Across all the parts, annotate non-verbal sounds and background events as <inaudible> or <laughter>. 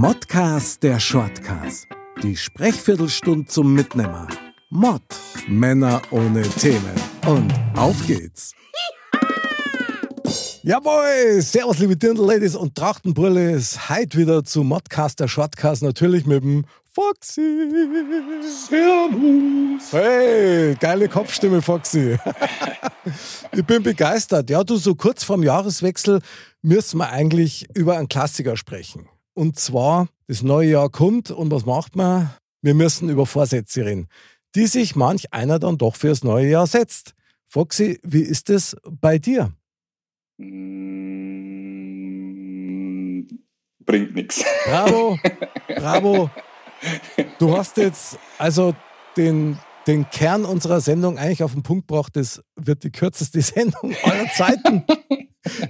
Modcast der Shortcast. Die Sprechviertelstunde zum Mitnehmer. Mod. Männer ohne Themen. Und auf geht's. Jawohl, servus liebe Dirndl-Ladies und Trachtenbrüllis. Heute wieder zu Modcast der Shortcast, natürlich mit dem Foxy. Servus. Hey, geile Kopfstimme, Foxy. <laughs> ich bin begeistert. Ja, du, so kurz vorm Jahreswechsel müssen wir eigentlich über einen Klassiker sprechen. Und zwar, das neue Jahr kommt und was macht man? Wir müssen über Vorsätze reden, die sich manch einer dann doch fürs neue Jahr setzt. Foxy, wie ist es bei dir? Mm, bringt nichts. Bravo, <laughs> bravo. Du hast jetzt also den, den Kern unserer Sendung eigentlich auf den Punkt gebracht. Das wird die kürzeste <laughs> Sendung aller Zeiten.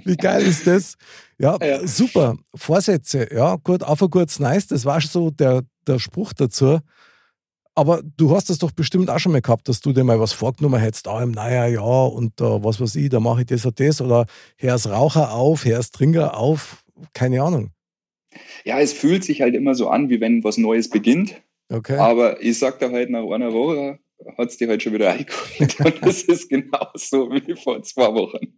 Wie geil ist das? Ja, Ja. super. Vorsätze, ja, gut, auf ein kurz nice. Das war schon so der, der Spruch dazu. Aber du hast das doch bestimmt auch schon mal gehabt, dass du dir mal was vorgenommen hättest, da im naja, ja, und da, was weiß ich, da mache ich das und das oder hör's Raucher auf, hör's Trinker auf, keine Ahnung. Ja, es fühlt sich halt immer so an, wie wenn was Neues beginnt. Okay. Aber ich sag da halt nach einer Woche, hat es dir halt schon wieder <laughs> eingeholt. Und das ist genauso wie vor zwei Wochen.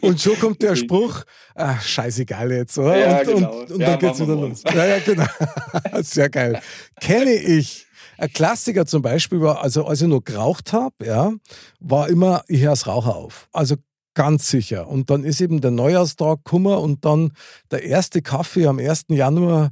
Und schon kommt der Spruch, ah, scheißegal jetzt, oder? Ja, und, genau. und, und Ja, dann geht's wieder los. Ja, ja, genau. <laughs> Sehr geil. Kenne ich. Ein Klassiker zum Beispiel war, also als ich noch geraucht habe, ja, war immer, ich höre das Raucher auf. Also ganz sicher. Und dann ist eben der Neujahrstag gekommen und dann der erste Kaffee am 1. Januar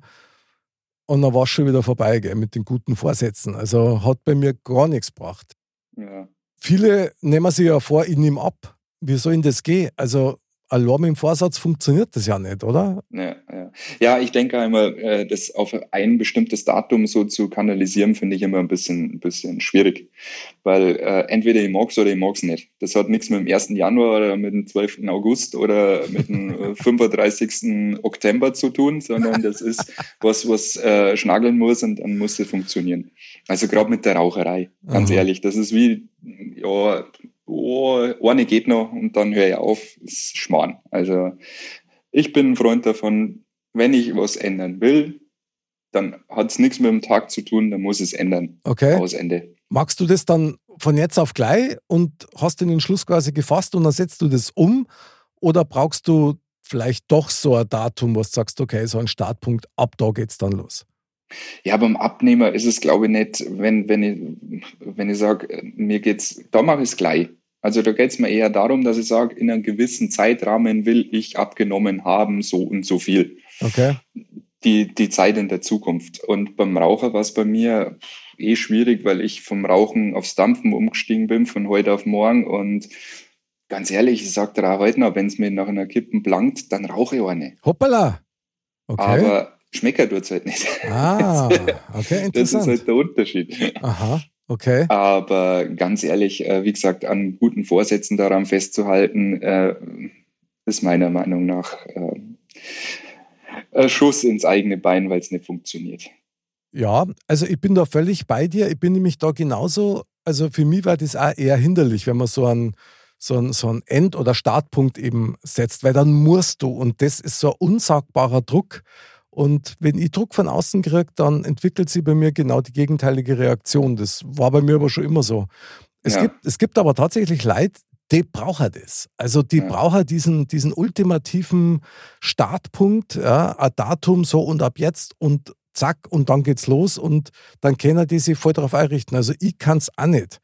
und dann war es schon wieder vorbei gell, mit den guten Vorsätzen. Also hat bei mir gar nichts gebracht. Ja. Viele nehmen sich ja vor, ich nehme ab. Wie soll denn das gehen? Also, mit dem Vorsatz funktioniert das ja nicht, oder? Ja, ja. ja, ich denke einmal, äh, das auf ein bestimmtes Datum so zu kanalisieren, finde ich immer ein bisschen, ein bisschen schwierig. Weil äh, entweder ich mag's oder ich mag's nicht. Das hat nichts mit dem 1. Januar oder mit dem 12. August oder mit dem äh, <laughs> 35. Oktober zu tun, sondern das ist was, was äh, schnageln muss und dann muss es funktionieren. Also gerade mit der Raucherei, ganz Aha. ehrlich, das ist wie, ja, oh, eine geht noch und dann höre ich auf, ist Schmarrn. Also ich bin ein Freund davon, wenn ich was ändern will, dann hat es nichts mit dem Tag zu tun, dann muss es ändern. Okay. Aus Ende. Magst du das dann von jetzt auf gleich und hast den Entschluss quasi gefasst und dann setzt du das um? Oder brauchst du vielleicht doch so ein Datum, wo du sagst, okay, so ein Startpunkt, ab da geht's dann los? Ja, beim Abnehmer ist es, glaube ich, nicht, wenn, wenn ich, wenn ich sage, mir geht's, da mache ich es gleich. Also da geht es mir eher darum, dass ich sage, in einem gewissen Zeitrahmen will ich abgenommen haben, so und so viel. Okay. die, die Zeit in der Zukunft. Und beim Raucher war es bei mir eh schwierig, weil ich vom Rauchen aufs Dampfen umgestiegen bin von heute auf morgen. Und ganz ehrlich, ich sage dir auch heute noch, wenn es mir nach einer Kippen blankt, dann rauche ich eine. Hoppala. Okay. Aber Schmecker tut es halt nicht. ah, <laughs> okay, Das ist interessant. halt der Unterschied. Aha, okay. Aber ganz ehrlich, äh, wie gesagt, an guten Vorsätzen daran festzuhalten, äh, ist meiner Meinung nach äh, ein Schuss ins eigene Bein, weil es nicht funktioniert. Ja, also ich bin da völlig bei dir. Ich bin nämlich da genauso, also für mich war das auch eher hinderlich, wenn man so einen, so einen, so einen End- oder Startpunkt eben setzt, weil dann musst du und das ist so ein unsagbarer Druck. Und wenn ich Druck von außen kriege, dann entwickelt sie bei mir genau die gegenteilige Reaktion. Das war bei mir aber schon immer so. Es, Ja. gibt, es gibt aber tatsächlich Leute, die brauchen das. Also die Ja. brauchen diesen, diesen ultimativen Startpunkt, ja, ein Datum so und ab jetzt und zack und dann geht's los und dann können die sich voll darauf einrichten. Also ich kann es auch nicht.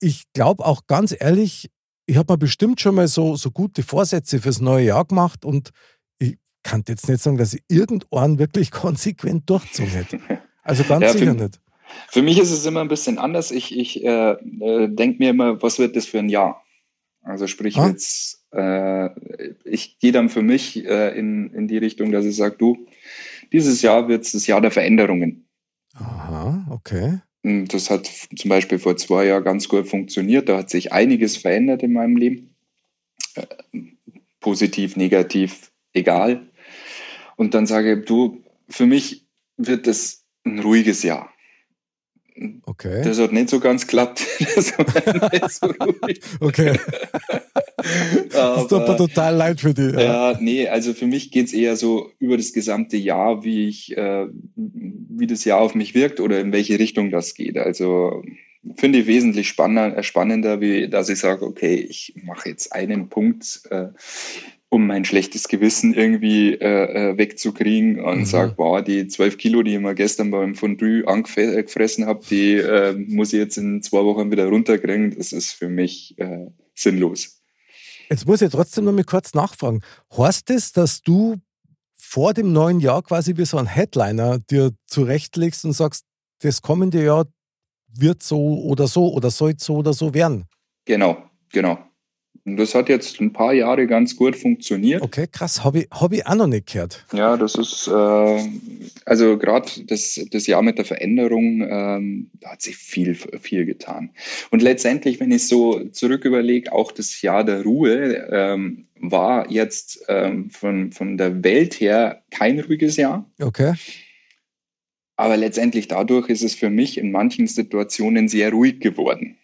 Ich glaube auch ganz ehrlich, ich habe mir bestimmt schon mal so, so gute Vorsätze fürs neue Jahr gemacht und kann jetzt nicht sagen, dass ich irgendwann wirklich <laughs> konsequent durchgezogen hätte. Also ganz Ja, sicher für- nicht. Für mich ist es immer ein bisschen anders. Ich, ich äh, äh, denke mir immer, was wird das für ein Jahr? Also sprich Ah. jetzt, äh, ich gehe dann für mich äh, in, in die Richtung, dass ich sage, du, dieses Jahr wird es das Jahr der Veränderungen. Aha, okay. Und Das hat zum Beispiel vor zwei Jahren ganz gut funktioniert. Da hat sich einiges verändert in meinem Leben. Äh, positiv, negativ, egal. Und dann sage ich, du, für mich wird das ein ruhiges Jahr. Okay. Das hat nicht so ganz klappt. <laughs> Das war nicht so ruhig. Okay. das tut mir total leid für dich. Ja, ja nee, also für mich geht es eher so über das gesamte Jahr, wie ich, äh, wie das Jahr auf mich wirkt oder in welche Richtung das geht. Also finde ich wesentlich spannender, äh, spannender, wie dass ich sage, okay, ich mache jetzt einen Punkt, äh, um mein schlechtes Gewissen irgendwie äh, äh wegzukriegen und mhm. sage, boah, die zwölf Kilo, die ich mir gestern beim Fondue angefressen habe, die äh, muss ich jetzt in zwei Wochen wieder runterkriegen. Das ist für mich äh, sinnlos. Jetzt muss ich trotzdem noch mal kurz nachfragen. Heißt es, dass du vor dem neuen Jahr quasi wie so ein Headliner dir zurechtlegst und sagst, das kommende Jahr wird so oder so oder soll so oder so werden. Genau, genau. Und das hat jetzt ein paar Jahre ganz gut funktioniert. Okay, krass. Habe ich, hab ich auch noch nicht gehört. Ja, das ist, äh, also gerade das, das Jahr mit der Veränderung, ähm, da hat sich viel, viel getan. Und letztendlich, wenn ich so zurück überlege, auch das Jahr der Ruhe ähm, war jetzt ähm, von, von der Welt her kein ruhiges Jahr. Okay. Aber letztendlich dadurch ist es für mich in manchen Situationen sehr ruhig geworden.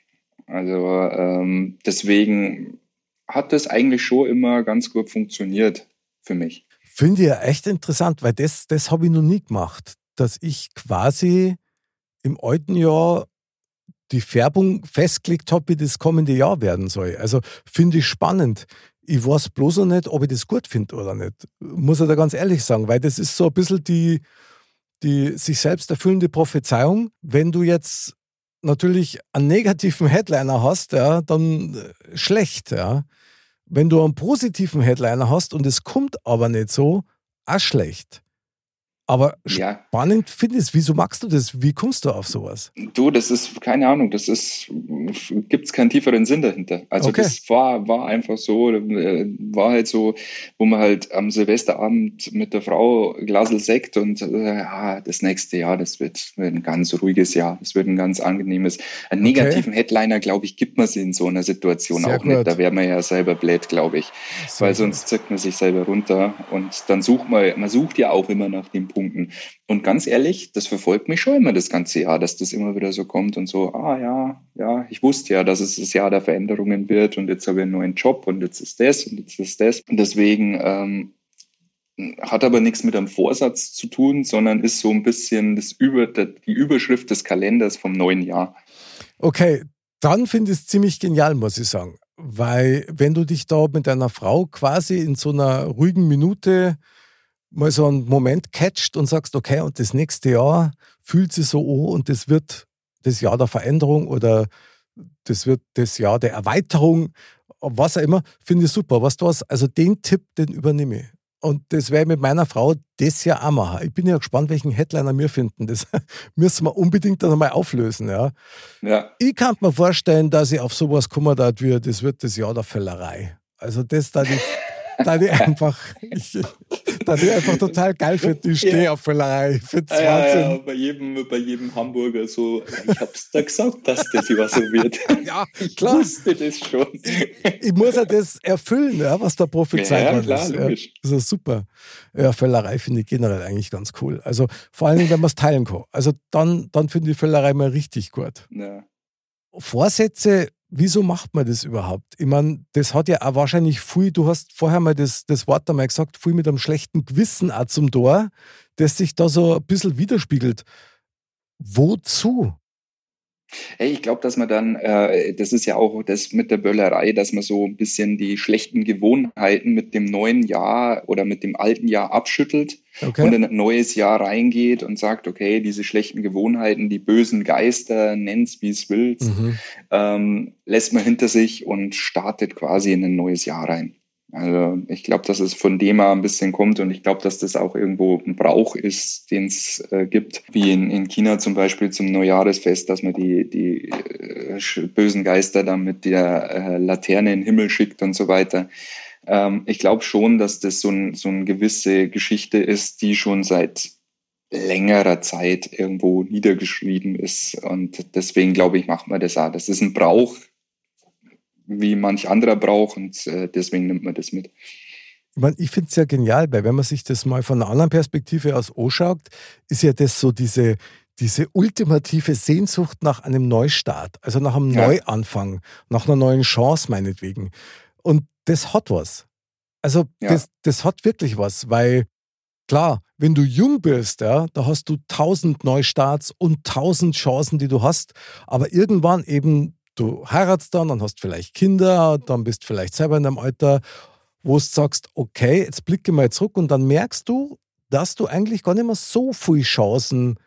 Also ähm, deswegen hat das eigentlich schon immer ganz gut funktioniert für mich. Finde ich ja echt interessant, weil das, das habe ich noch nie gemacht, dass ich quasi im alten Jahr die Färbung festgelegt habe, wie das kommende Jahr werden soll. Also finde ich spannend. Ich weiß bloß noch nicht, ob ich das gut finde oder nicht. Muss ich da ganz ehrlich sagen, weil das ist so ein bisschen die, die sich selbst erfüllende Prophezeiung. Wenn du jetzt natürlich einen negativen Headliner hast, ja, dann äh, schlecht. Ja. Wenn du einen positiven Headliner hast und es kommt aber nicht so, auch schlecht. Aber ja. spannend finde ich wieso magst du das? Wie kommst du auf sowas? Du, das ist, keine Ahnung, das ist, gibt es keinen tieferen Sinn dahinter. Also okay. das war, war einfach so, äh, war halt so, wo man halt am Silvesterabend mit der Frau Glasel Sekt und äh, ja, das nächste Jahr, das wird, wird, ein ganz ruhiges Jahr, das wird ein ganz angenehmes. Einen negativen okay. Headliner, glaube ich, gibt man sie in so einer Situation Sehr auch gut. nicht. Da wäre man ja selber blöd, glaube ich. Sehr Weil sonst zückt man sich selber runter und dann sucht man, man sucht ja auch immer nach dem Punkten. Und ganz ehrlich, das verfolgt mich schon immer das ganze Jahr, dass das immer wieder so kommt und so, ah ja, ja, ich wusste ja, dass es das Jahr der Veränderungen wird und jetzt habe ich einen neuen Job und jetzt ist das und jetzt ist das. Und deswegen ähm, hat aber nichts mit einem Vorsatz zu tun, sondern ist so ein bisschen das Über, die Überschrift des Kalenders vom neuen Jahr. Okay, dann finde ich es ziemlich genial, muss ich sagen. Weil wenn du dich da mit deiner Frau quasi in so einer ruhigen Minute mal so einen Moment catcht und sagst, okay, und das nächste Jahr fühlt sich so an und das wird das Jahr der Veränderung oder das wird das Jahr der Erweiterung, was auch immer, finde ich super. Was du hast, also den Tipp, den übernehme ich. Und das werde ich mit meiner Frau das Jahr auch machen. Ich bin ja gespannt, welchen Headliner wir finden. Das <laughs> müssen wir unbedingt dann einmal auflösen. Ja. ja. Ich kann mir vorstellen, dass ich auf sowas komme, wie das wird das Jahr der Fällerei. Also das da die da die einfach, ich, da die einfach total geil finde. Ich stehe auf Völlerei. Ich finde es ja, Wahnsinn. Ja, bei jedem, bei jedem Hamburger so, ich hab's da gesagt, dass das immer so wird. <laughs> Ja, klar. Ich wusste das schon. Ich, muss ja das erfüllen, ja, was da prophezeit ja, klar, ist. Logisch. Ja, das ist super. Ja, Völlerei finde ich generell eigentlich ganz cool. Also vor allem, wenn man es teilen kann. Also dann, dann finde ich Völlerei mal richtig gut. Ja. Vorsätze wieso macht man das überhaupt? Ich meine, das hat ja auch wahrscheinlich viel, du hast vorher mal das, das Wort einmal gesagt, viel mit einem schlechten Gewissen auch zum Tor, das sich da so ein bisschen widerspiegelt. Wozu? Hey, ich glaube, dass man dann, äh, das ist ja auch das mit der Böllerei, dass man so ein bisschen die schlechten Gewohnheiten mit dem neuen Jahr oder mit dem alten Jahr abschüttelt okay. und in ein neues Jahr reingeht und sagt, okay, diese schlechten Gewohnheiten, die bösen Geister, nenn's wie es willst, mhm. ähm, lässt man hinter sich und startet quasi in ein neues Jahr rein. Also ich glaube, dass es von dem her ein bisschen kommt und ich glaube, dass das auch irgendwo ein Brauch ist, den es äh, gibt, wie in, in China zum Beispiel zum Neujahresfest, dass man die, die äh, bösen Geister dann mit der äh, Laterne in den Himmel schickt und so weiter. Ähm, ich glaube schon, dass das so, ein, so eine gewisse Geschichte ist, die schon seit längerer Zeit irgendwo niedergeschrieben ist. Und deswegen glaube ich, macht man das auch. Das ist ein Brauch, wie manch anderer braucht und äh, deswegen nimmt man das mit. Ich, finde es ja genial, weil wenn man sich das mal von einer anderen Perspektive aus anschaut, ist ja das so diese, diese ultimative Sehnsucht nach einem Neustart, also nach einem ja. Neuanfang, nach einer neuen Chance meinetwegen. Und das hat was. Also Ja. das, das hat wirklich was, weil klar, wenn du jung bist, ja, da hast du tausend Neustarts und tausend Chancen, die du hast. Aber irgendwann eben, du heiratst dann, dann hast vielleicht Kinder, dann bist vielleicht selber in einem Alter, wo du sagst, okay, jetzt blicke mal zurück und dann merkst du, dass du eigentlich gar nicht mehr so viele Chancen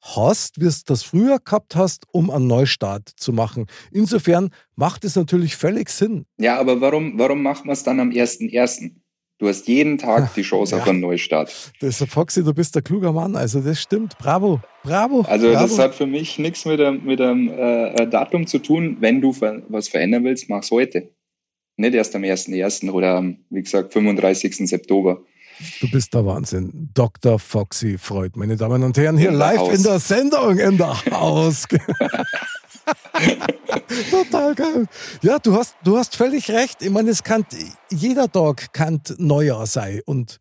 hast, wie du das früher gehabt hast, um einen Neustart zu machen. Insofern macht es natürlich völlig Sinn. Ja, aber warum, warum macht man es dann am 1.1.? Du hast jeden Tag die <laughs> Chance Ja. auf einen Neustart. Das ist Foxy, du bist ein kluger Mann. Also das stimmt. Bravo. Bravo. Also bravo. das hat für mich nichts mit dem, mit dem äh, Datum zu tun. Wenn du was verändern willst, mach's heute. Nicht erst am 1.1. oder am, wie gesagt, 35. September. Du bist der Wahnsinn. Dr. Foxy Freud, meine Damen und Herren, hier In der live Haus. in der Sendung, in der <laughs> Haus. <laughs> Total geil. Ja, du hast, du hast völlig recht. Ich meine, es kann, jeder Tag kann Neujahr sein und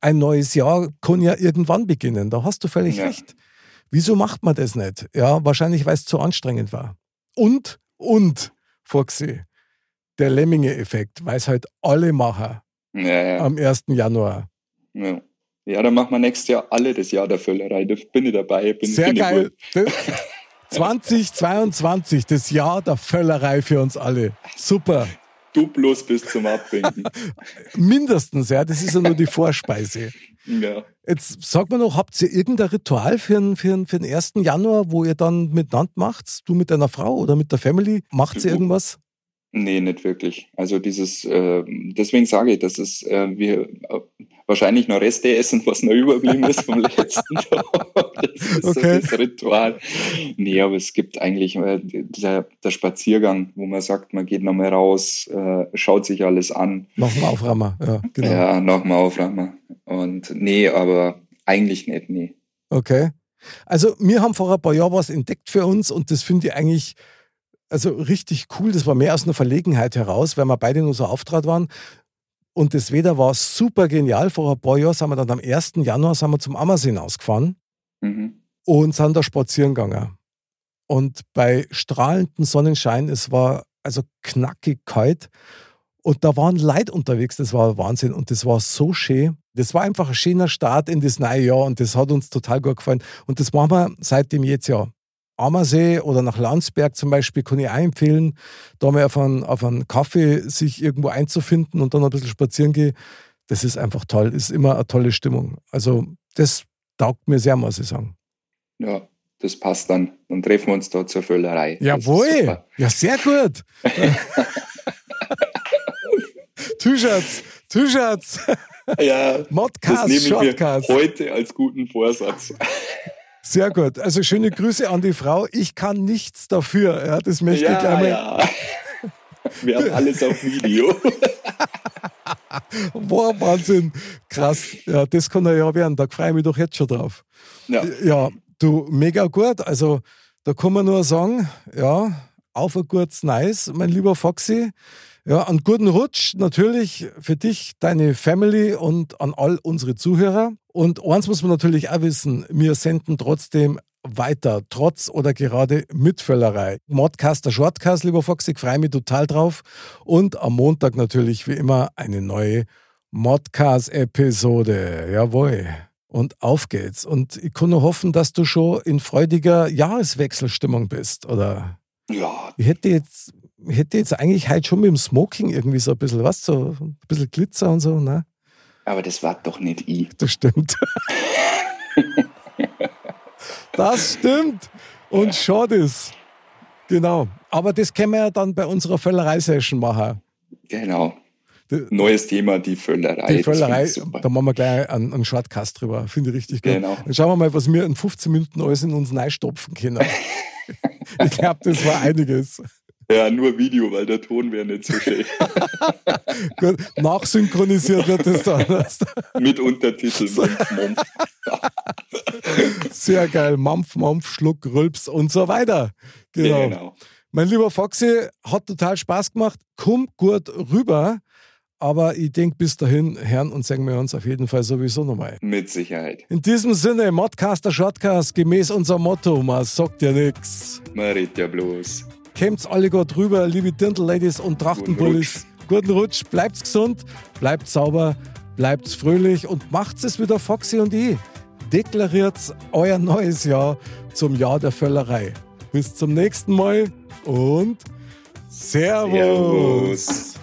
ein neues Jahr kann ja irgendwann beginnen. Da hast du völlig Ja. recht. Wieso macht man das nicht? Ja, wahrscheinlich, weil es zu anstrengend war. Und, und, Foxy, der Lemminge-Effekt, weil es halt alle machen Ja, ja. am 1. Januar. ja. ja, dann machen wir nächstes Jahr alle das Jahr der Völlerei. Da bin ich dabei. Bin, Sehr geil. <laughs> gut. Das- 2022, das Jahr der Völlerei für uns alle. Super. Du bloß bis zum Abwinken. <laughs> Mindestens, ja. Das ist ja nur die Vorspeise. ja. Jetzt sag mal noch, habt ihr irgendein Ritual für den, für, den, für den 1. Januar, wo ihr dann miteinander macht? Du mit deiner Frau oder mit der Family? Macht ihr irgendwas? Nee, nicht wirklich. Also dieses, äh, deswegen sage ich, dass es äh, wir äh, wahrscheinlich noch Reste essen, was noch überblieben ist vom <laughs> letzten Tag. Das ist Okay. so das Ritual. Nee, aber es gibt eigentlich äh, der, der Spaziergang, wo man sagt, man geht nochmal raus, äh, schaut sich alles an, Nochmal auframmen. Ja, genau. ja, nochmal aufräumen. Und nee, aber eigentlich nicht, nee. Okay. Also, wir haben vor ein paar Jahren was entdeckt für uns und das finde ich eigentlich also richtig cool. Das war mehr aus einer Verlegenheit heraus, weil wir beide nur so auftrat waren. Und das Wetter war super genial. Vor ein paar Jahren sind wir dann am 1. Januar sind wir zum Ammersee ausgefahren Mhm. und sind da spazieren gegangen. Und bei strahlendem Sonnenschein, es war also knackig kalt. Und da waren Leute unterwegs, das war Wahnsinn. Und das war so schön. Das war einfach ein schöner Start in das neue Jahr und das hat uns total gut gefallen. Und das machen wir seitdem jetzt ja. Ammersee oder nach Landsberg zum Beispiel kann ich auch empfehlen, da mal auf einen, auf einen Kaffee sich irgendwo einzufinden und dann ein bisschen spazieren gehen. Das ist einfach toll, ist immer eine tolle Stimmung. Also das taugt mir sehr, muss ich sagen. Ja, das passt dann. Dann treffen wir uns da zur Völlerei. Jawohl, ja sehr gut. <laughs> T-Shirts, T-Shirts, Ja, <laughs> das Modcast, nehme ich mir Shortcast. heute als guten Vorsatz. Sehr gut. Also schöne Grüße an die Frau. Ich kann nichts dafür. Ja, das möchte ich gleich mal. ja. Wir haben alles auf Video. <laughs> Boah, Wahnsinn. Krass. Ja, das kann er ja werden. Da freue ich mich doch jetzt schon drauf. Ja, Ja, du, mega gut. Also, da kann man nur sagen, ja, auf ein gutes Nice, mein lieber Foxy. Ja, einen guten Rutsch natürlich für dich, deine Family und an all unsere Zuhörer. Und eins muss man natürlich auch wissen, wir senden trotzdem weiter, trotz oder gerade mit Völlerei. Modcaster Shortcast, lieber Foxy, freue mich total drauf. Und am Montag natürlich wie immer eine neue Modcast-Episode. Jawohl. Und auf geht's. Und ich kann nur hoffen, dass du schon in freudiger Jahreswechselstimmung bist, oder? Ja, Ich hätte jetzt, ich hätte jetzt eigentlich heute schon mit dem Smoking irgendwie so ein bisschen, was, so ein bisschen Glitzer und so, ne? aber das war doch nicht ich. <laughs> Das stimmt. das stimmt. Und schon das. Genau. Aber das können wir ja dann bei unserer Völlerei-Session machen. Genau. Die, Neues Thema, die Völlerei. die Völlerei, da machen wir gleich einen, einen Shortcast drüber. Finde ich richtig gut. Genau. Dann schauen wir mal, was wir in 15 Minuten alles in uns reinstopfen können. <laughs> <laughs> ich glaube, das war einiges. Ja, nur Video, weil der Ton wäre nicht so schön. <laughs> Gut, nachsynchronisiert wird das dann. <laughs> Mit Untertiteln. Mumpf, Mumpf. Sehr geil. Mampf, Mampf, Schluck, Rülps und so weiter. Genau. genau. Mein lieber Foxy, hat total Spaß gemacht. Kommt gut rüber. Aber ich denke, bis dahin hören und sehen wir uns auf jeden Fall sowieso nochmal. Mit Sicherheit. In diesem Sinne, Modcaster Shotcast, gemäß unserem Motto, man sagt ja nichts. Man redet ja bloß. Kämmt's alle gut rüber, liebe Dirndl-Ladies und Trachtenbullis. Guten Rutsch. Guten Rutsch, bleibt's gesund, bleibt sauber, bleibt's fröhlich und macht's es wieder Foxy und ich. Deklariert's euer neues Jahr zum Jahr der Völlerei. Bis zum nächsten Mal und Servus. Servus.